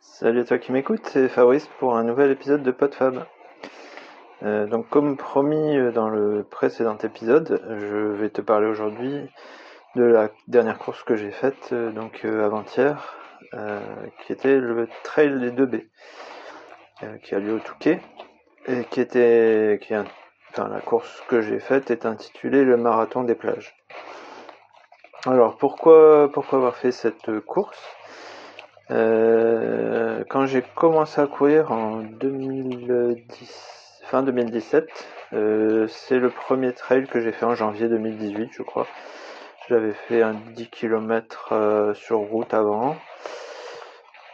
Salut à toi qui m'écoute, c'est Fabrice pour un nouvel épisode de PodFab. Euh, donc comme promis euh, dans le précédent épisode, je vais te parler aujourd'hui de la dernière course que j'ai faite euh, donc avant-hier, qui était le Trail des 2B, qui a lieu au Touquet et qui était, qui enfin la course que j'ai faite est intitulée le marathon des plages. Alors pourquoi pourquoi avoir fait cette course? Euh, quand j'ai commencé à courir en 2010, fin 2017, euh, c'est le premier trail que j'ai fait en janvier 2018, je crois. J'avais fait un 10 km euh, sur route avant.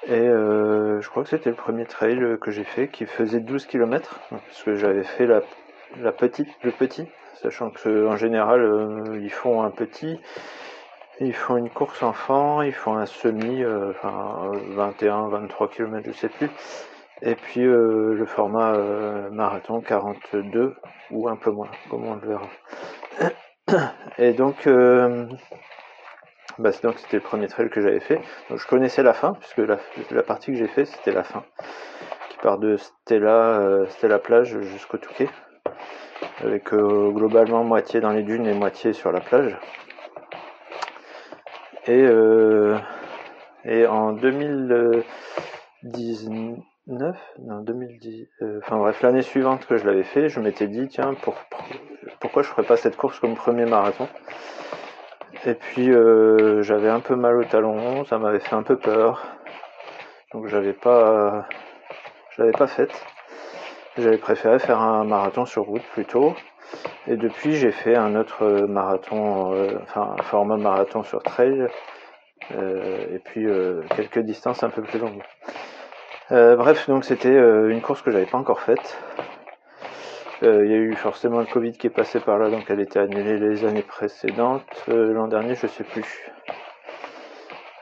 Et je crois que c'était le premier trail que j'ai fait qui faisait 12 km, parce que j'avais fait la, la petite, le petit, sachant que en général ils font un petit ils font une course enfant, ils font un semi, euh, enfin 21, 23 km, je sais plus. Et puis euh, le format euh, marathon 42 ou un peu moins, comme on le verra. Et donc, bah, donc c'était le premier trail que j'avais fait. Je connaissais la fin, puisque la, la partie que j'ai fait c'était la fin, qui part de Stella, Stella plage jusqu'au Touquet, avec globalement moitié dans les dunes et moitié sur la plage. Et, euh, et en 2019, non 2010, euh, enfin bref, l'année suivante que je l'avais fait, je m'étais dit tiens pour, pourquoi je ferais pas cette course comme premier marathon? Et puis euh, j'avais un peu mal au talon, ça m'avait fait un peu peur, donc j'avais pas, je l'avais pas faite. J'avais préféré faire un marathon sur route plutôt. Et depuis, j'ai fait un autre marathon, euh, enfin un format marathon sur trail, euh, et puis euh, quelques distances un peu plus longues. bref, donc c'était une course que j'avais pas encore faite. Il y a eu forcément le Covid qui est passé par là, donc elle était annulée les années précédentes. L'an dernier, je sais plus.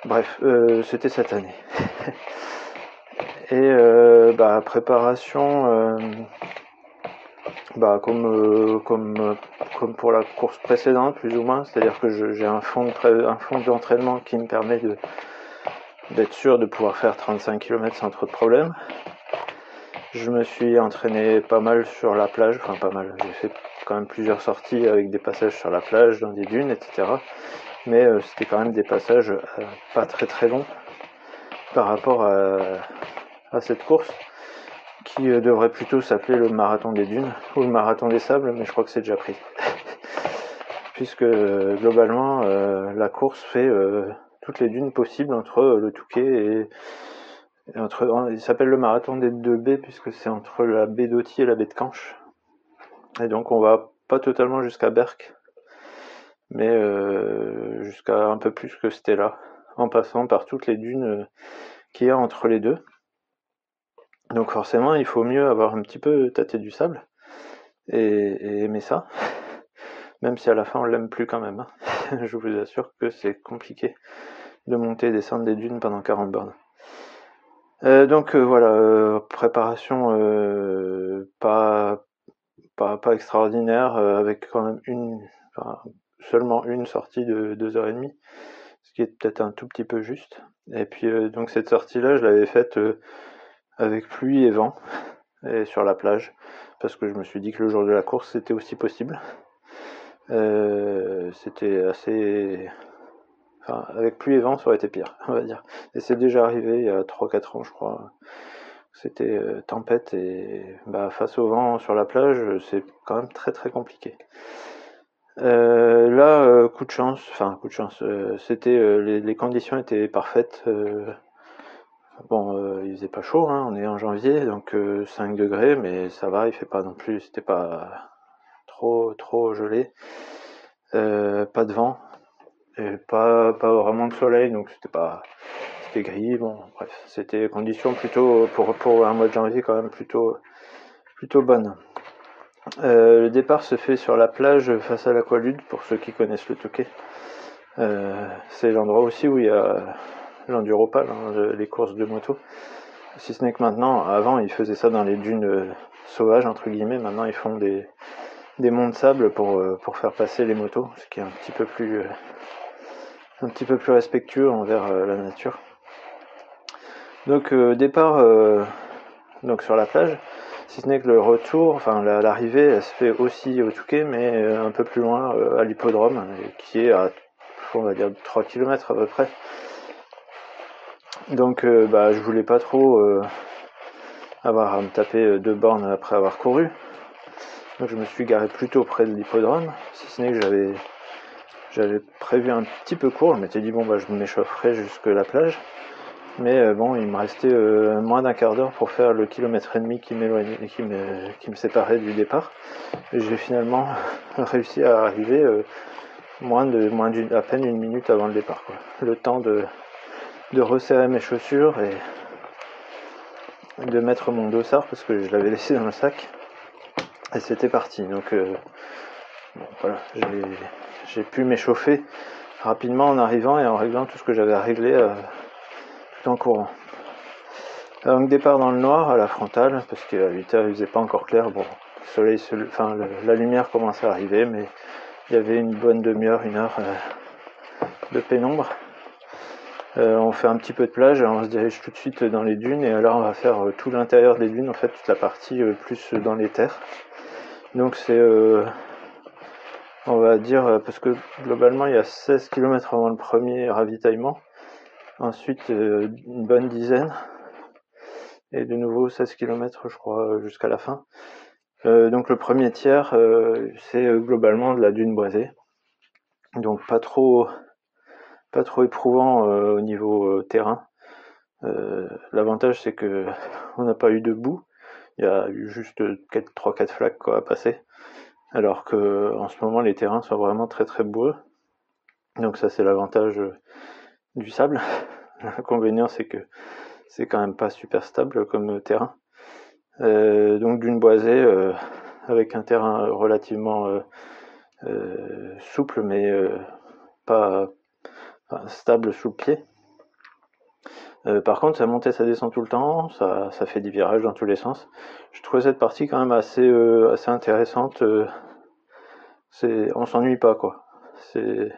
Bref, c'était cette année. et bah, préparation bah, comme, euh, comme, euh, comme pour la course précédente, plus ou moins. C'est-à-dire que j'ai un fond, un fond d'entraînement qui me permet de, d'être sûr de pouvoir faire 35 km sans trop de problèmes. Je me suis entraîné pas mal sur la plage, enfin pas mal, j'ai fait quand même plusieurs sorties avec des passages sur la plage, dans des dunes, etc. Mais euh, c'était quand même des passages pas très très longs par rapport à, à cette course qui euh, devrait plutôt s'appeler le marathon des dunes ou le marathon des sables, mais je crois que c'est déjà pris. Puisque euh, globalement, euh, la course fait toutes les dunes possibles entre le Touquet et, entre. Il s'appelle le marathon des deux baies puisque c'est entre la baie d'Oti et la baie de Canche. Et donc on va pas totalement jusqu'à Berck, mais jusqu'à un peu plus que Stella, en passant par toutes les dunes qu'il y a entre les deux. Donc forcément, il faut mieux avoir un petit peu tâté du sable et, aimer ça, même si à la fin on l'aime plus quand même. Hein. Je vous assure que c'est compliqué de monter et descendre des dunes pendant 40 bornes. Euh, donc euh, voilà, euh, préparation pas, extraordinaire, avec quand même une, seulement une sortie de 2h30, ce qui est peut-être un tout petit peu juste. Et puis donc cette sortie-là, je l'avais faite avec pluie et vent et sur la plage parce que je me suis dit que le jour de la course c'était aussi possible. Euh, c'était assez. Enfin, avec pluie et vent, ça aurait été pire, on va dire. Et c'est déjà arrivé il y a 3-4 ans, je crois. C'était euh, tempête et bah, face au vent sur la plage, c'est quand même très très compliqué. Euh, là, coup de chance, enfin coup de chance, c'était les, les, conditions étaient parfaites Bon, euh, il faisait pas chaud, hein, on est en janvier, donc 5 euh, degrés, mais ça va, il fait pas non plus, c'était pas trop trop gelé, euh, pas de vent, et pas, pas vraiment de soleil, donc c'était pas c'était gris, bon bref, c'était conditions plutôt pour, pour un mois de janvier quand même plutôt plutôt bonnes. le départ se fait sur la plage face à l'aqualude pour ceux qui connaissent le Touquet. c'est l'endroit aussi où il y a l'enduropal, les courses de moto. Si ce n'est que maintenant, avant ils faisaient ça dans les dunes euh, sauvages entre guillemets, maintenant ils font des, monts de sable pour, euh, pour faire passer les motos, ce qui est un petit peu plus euh, respectueux envers la nature. Donc départ donc sur la plage, si ce n'est que le retour, enfin l'arrivée, elle se fait aussi au Touquet, mais un peu plus loin à l'hippodrome, qui est à on va dire 3 km à peu près. Donc bah je voulais pas trop avoir à me taper deux bornes après avoir couru. Donc je me suis garé plutôt près de l'hippodrome, si ce n'est que j'avais prévu un petit peu court, je m'étais dit bon bah je m'échaufferai jusque la plage. Mais euh, bon, il me restait euh, moins d'un quart d'heure pour faire le kilomètre et demi qui me, qui me séparait du départ. Et j'ai finalement réussi à arriver euh, à peine une minute avant le départ. Le temps de, de resserrer mes chaussures et de mettre mon dossard parce que je l'avais laissé dans le sac. Et c'était parti. Donc voilà, j'ai pu m'échauffer rapidement en arrivant et en réglant tout ce que j'avais à régler tout en courant. Donc départ dans le noir à la frontale, parce qu'à 8h il faisait pas encore clair. Bon, le soleil, enfin la lumière commençait à arriver, mais il y avait une bonne demi-heure, une heure euh, de pénombre. Euh, on fait un petit peu de plage, on se dirige tout de suite dans les dunes, et alors on va faire euh, tout l'intérieur des dunes, en fait toute la partie plus dans les terres. Donc c'est, on va dire, parce que globalement il y a 16 km avant le premier ravitaillement, ensuite une bonne dizaine, et de nouveau 16 km je crois jusqu'à la fin. donc le premier tiers c'est globalement de la dune boisée, donc pas trop pas trop éprouvant au niveau terrain. L'avantage c'est que on n'a pas eu de boue, il y a eu juste 3-4 flaques quoi, à passer, alors que en ce moment les terrains sont vraiment très très boueux. Donc ça c'est l'avantage du sable. L'inconvénient c'est que c'est quand même pas super stable comme terrain. Euh, donc d'une boisée euh, avec un terrain relativement euh, souple mais pas stable sous le pied. par contre, ça monte et ça descend tout le temps, ça, ça, fait des virages dans tous les sens. Je trouvais cette partie quand même assez, assez intéressante. c'est, on s'ennuie pas quoi. C'est,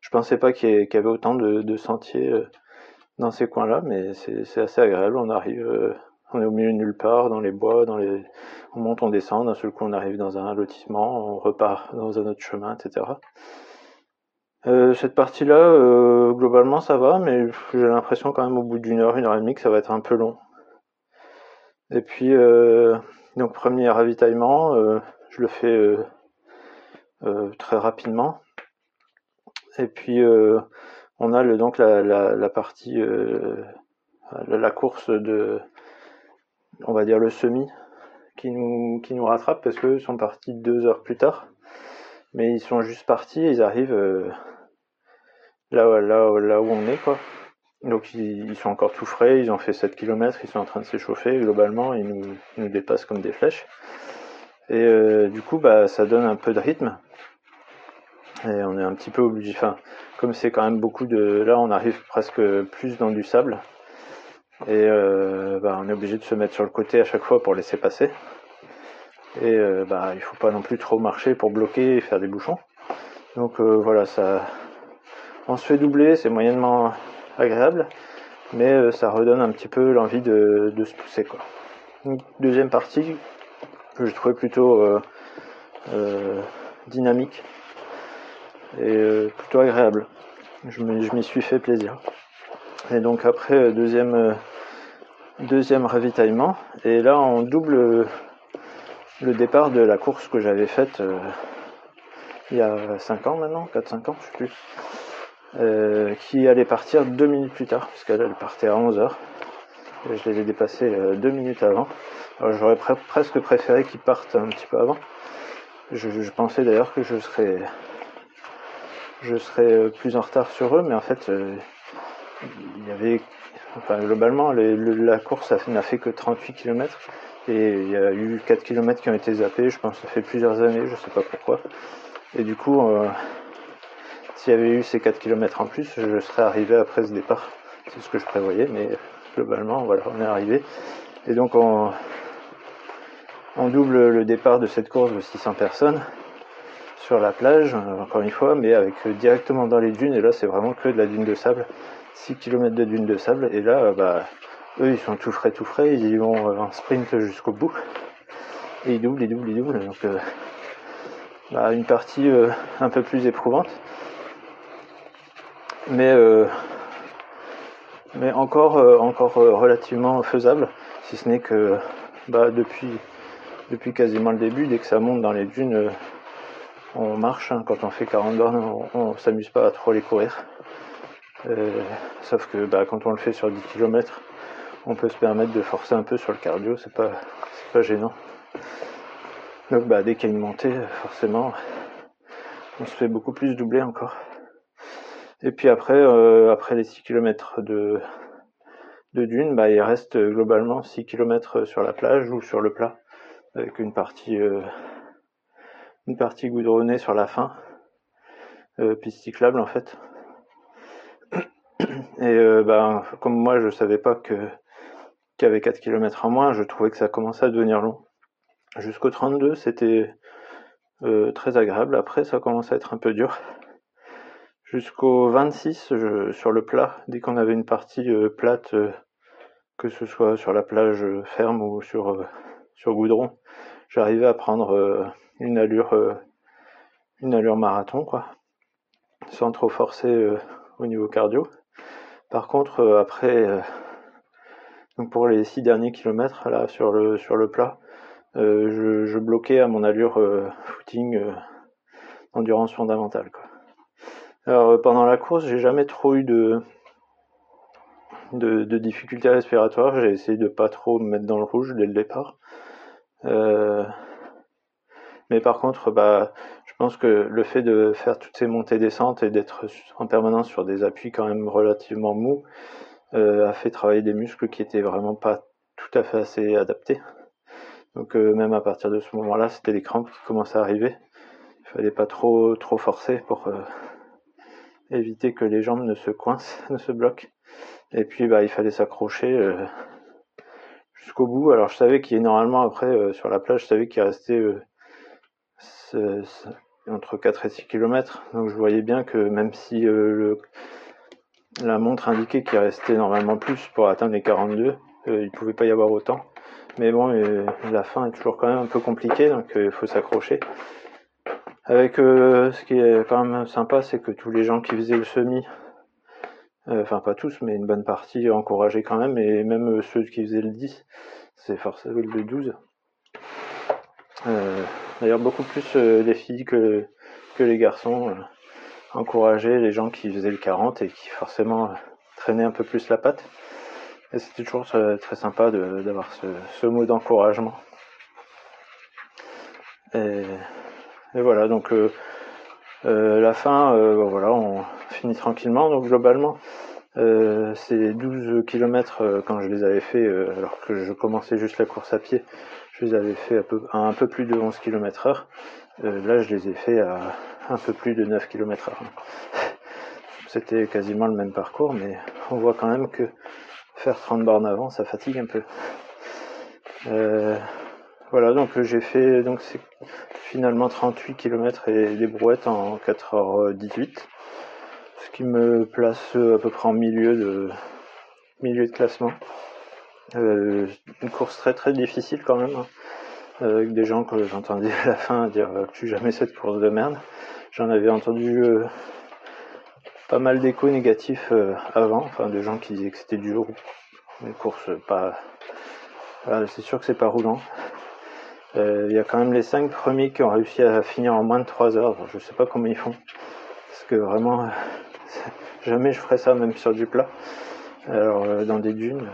je pensais pas qu'il y, avait autant de, sentiers euh, dans ces coins-là, mais c'est assez agréable. On arrive, euh, on est au milieu de nulle part, dans les bois, dans les, on monte, on descend. D'un seul coup, on arrive dans un lotissement, on repart dans un autre chemin, etc. Euh, cette partie-là, globalement, ça va, mais j'ai l'impression quand même au bout d'une heure, une heure et demie, que ça va être un peu long. Et puis, donc premier ravitaillement, je le fais très rapidement. Et puis euh, on a le, donc la, la, partie, euh, la, course de, on va dire le semi, qui nous, qui nous rattrape parce qu'ils sont partis deux heures plus tard. Mais ils sont juste partis, ils arrivent euh, là, où on est quoi. Donc ils, sont encore tout frais, ils ont fait 7 km, ils sont en train de s'échauffer, globalement ils nous, dépassent comme des flèches. Et du coup bah ça donne un peu de rythme. Et on est un petit peu obligé, enfin, comme c'est quand même beaucoup de. Là, on arrive presque plus dans du sable. Et euh, bah, on est obligé de se mettre sur le côté à chaque fois pour laisser passer. Et euh, bah, il faut pas non plus trop marcher pour bloquer et faire des bouchons. Donc euh, voilà, ça. On se fait doubler, c'est moyennement agréable, mais ça redonne un petit peu l'envie de, se pousser. Deuxième partie que je trouvais plutôt dynamique et euh, plutôt agréable. Je m'y suis fait plaisir. Et donc après euh, deuxième euh, ravitaillement et là on double le départ de la course que j'avais faite il y a 5 ans maintenant, 4-5 ans, je sais plus, qui allait partir deux minutes plus tard, parce qu'elle elle partait à 11h. Et je l'avais dépassé deux minutes avant. J'aurais presque préféré qu'ils partent un petit peu avant. Je, pensais d'ailleurs que je serais euh, plus en retard sur eux, mais en fait, euh, il y avait, globalement, la course n'a fait que 38 km et il y a eu 4 km qui ont été zappés. Je pense que ça fait plusieurs années, je sais pas pourquoi. Et du coup, euh, s'il y avait eu ces 4 km en plus, je serais arrivé après ce départ. C'est ce que je prévoyais, mais globalement, voilà, on est arrivé. Et donc, on, double le départ de cette course de 600 personnes sur la plage, euh, encore une fois, mais avec euh, directement dans les dunes. Et là, c'est vraiment que de la dune de sable. 6 km de dune de sable. Et là, euh, bah, eux ils sont tout frais, tout frais, ils vont en sprint jusqu'au bout. Et ils doublent, ils doublent, ils doublent. Donc bah, une partie un peu plus éprouvante. Mais mais encore, encore relativement faisable, si ce n'est que bah, depuis, depuis quasiment le début, dès que ça monte dans les dunes, on marche. Hein. quand on fait 40 bornes, on, s'amuse pas à trop les courir. Euh, sauf que bah, quand on le fait sur 10 km, on peut se permettre de forcer un peu sur le cardio, c'est pas, pas gênant. Donc bah, dès qu'il y a une montée, forcément, on se fait beaucoup plus doubler encore. Et puis après, euh, après les 6 km de, de dune, bah, il reste globalement 6 km sur la plage ou sur le plat, avec une partie euh, une partie goudronnée sur la fin, euh, piste cyclable en fait. Et euh, ben, comme moi je savais pas que qu'il y avait 4 km en moins, je trouvais que ça commençait à devenir long. Jusqu'au 32 c'était euh, très agréable, après ça commençait à être un peu dur. Jusqu'au 26 sur le plat, dès qu'on avait une partie plate, que ce soit sur la plage ferme ou sur, sur goudron, j'arrivais à prendre une allure, euh, une allure marathon, quoi, sans trop forcer euh, au niveau cardio. Par contre, euh, après, donc pour les six derniers kilomètres là sur le sur le plat, je, bloquais à mon allure footing endurance fondamentale. Quoi. Alors pendant la course, j'ai jamais trop eu de, difficultés respiratoires. J'ai essayé de pas trop me mettre dans le rouge dès le départ. Euh, mais par contre, bah, je pense que le fait de faire toutes ces montées-descentes et d'être en permanence sur des appuis quand même relativement mous euh, a fait travailler des muscles qui étaient vraiment pas tout à fait assez adaptés. Donc euh, même à partir de ce moment-là, c'était les crampes qui commençaient à arriver. Il fallait pas trop trop forcer pour euh, éviter que les jambes ne se coincent, ne se bloquent. Et puis bah il fallait s'accrocher jusqu'au bout. Alors je savais qu'il y a normalement après sur la plage, je savais qu'il restait entre 4 et 6 km. Donc je voyais bien que même si euh, la montre indiquait qu'il restait normalement plus pour atteindre les 42, euh, il pouvait pas y avoir autant. Mais bon, euh, la fin est toujours quand même un peu compliquée, donc il faut s'accrocher. Avec ce qui est quand même sympa, c'est que tous les gens qui faisaient le semi, enfin pas tous, mais une bonne partie encourageaient quand même, et même ceux qui faisaient le 10, c'est forcément le 12. D'ailleurs, beaucoup plus euh, les filles que, les garçons euh, encourageaient les gens qui faisaient le 40 et qui forcément euh, traînaient un peu plus la patte. Et c'était toujours très sympa d'avoir ce, mot d'encouragement. Voilà, donc la fin, voilà, on finit tranquillement. Donc globalement, ces 12 km quand je les avais fait, alors que je commençais juste la course à pied, je les avais fait à, un peu plus de 11 km heure. Euh, là, je les ai fait à un peu plus de 9 km heure. C'était quasiment le même parcours, mais on voit quand même que faire 30 bornes avant, ça fatigue un peu. Euh, voilà, donc j'ai fait donc finalement 38 km et des brouettes en 4h18, ce qui me place à peu près en milieu de milieu de classement. Euh, une course très très difficile quand même, hein. avec des gens que j'entendais à la fin dire euh, plus jamais cette course de merde. J'en avais entendu euh, pas mal d'échos négatifs avant, enfin de gens qui disaient que c'était dur, une course pas. c'est sûr que c'est pas roulant. Il y a quand même les cinq premiers qui ont réussi à finir en moins de 3 heures. Je sais pas comment ils font, parce que vraiment jamais je ferais ça même sur du plat. Alors dans des dunes,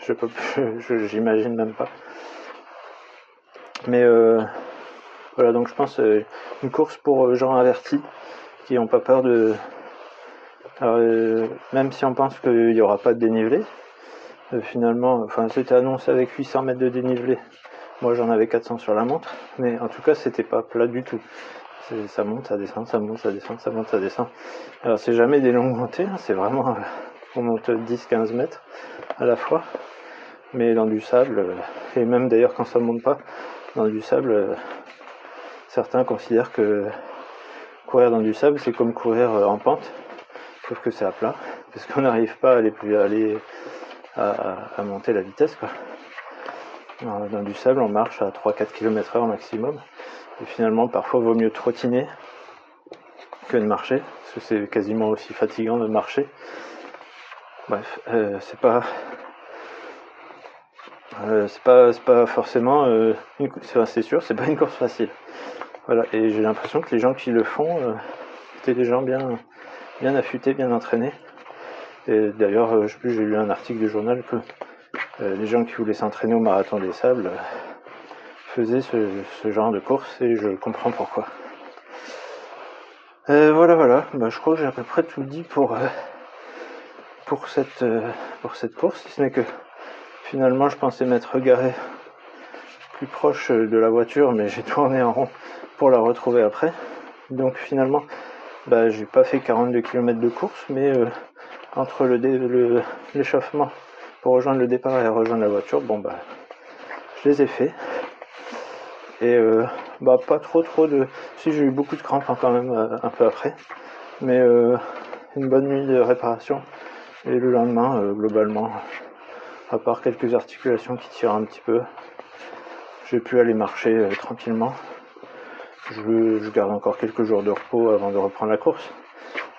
je peux, j'imagine même pas. Mais euh, voilà, donc je pense euh, une course pour euh, gens avertis qui n'ont pas peur de. même si on pense qu'il n'y aura pas de dénivelé, finalement, enfin c'était annoncé avec 800 mètres de dénivelé. Moi j'en avais 400 sur la montre, mais en tout cas c'était pas plat du tout. Ça monte, ça descend, ça monte, ça descend, ça monte, ça descend. Alors c'est jamais des longues montées, hein, c'est vraiment on monte 10-15 mètres à la fois mais dans du sable, euh, et même d'ailleurs quand ça monte pas, dans du sable, euh, certains considèrent que courir dans du sable, c'est comme courir euh, en pente, sauf que c'est à plat, parce qu'on n'arrive pas à aller plus aller à, monter la vitesse. Quoi. Dans du sable, on marche à 3-4 km heure maximum. Et finalement, parfois, il vaut mieux trottiner que de marcher, parce que c'est quasiment aussi fatigant de marcher. Bref, euh, c'est pas, euh, c'est pas, pas forcément, euh, c'est sûr, c'est pas une course facile. Voilà, et j'ai l'impression que les gens qui le font euh, étaient des gens bien, bien affûtés, bien entraînés. Et d'ailleurs, je j'ai lu un article du journal que les gens qui voulaient s'entraîner au marathon des sables faisaient ce, genre de course et je comprends pourquoi. voilà, voilà. Bah, je crois que j'ai à peu près tout dit pour cette pour cette course, si ce n'est que Finalement, je pensais m'être garé plus proche de la voiture, mais j'ai tourné en rond pour la retrouver après. Donc finalement, bah, j'ai pas fait 42 km de course, mais euh, entre le l'échauffement pour rejoindre le départ et rejoindre la voiture, bon bah, je les ai fait. Et euh, bah pas trop trop de. Si j'ai eu beaucoup de crampes hein, quand même euh, un peu après, mais une bonne nuit de réparation. Et le lendemain, globalement, à part quelques articulations qui tirent un petit peu. J'ai pu aller marcher euh, tranquillement. Je, garde encore quelques jours de repos avant de reprendre la course,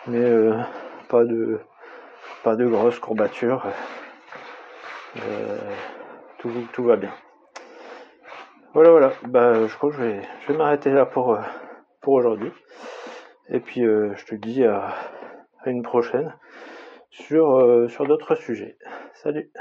mais euh, pas de pas de grosses courbatures. Euh, tout, va bien. Voilà, voilà. Bah, je crois que je vais, m'arrêter là pour, pour aujourd'hui. Et puis, je te dis à, à une prochaine sur, sur d'autres sujets. Salut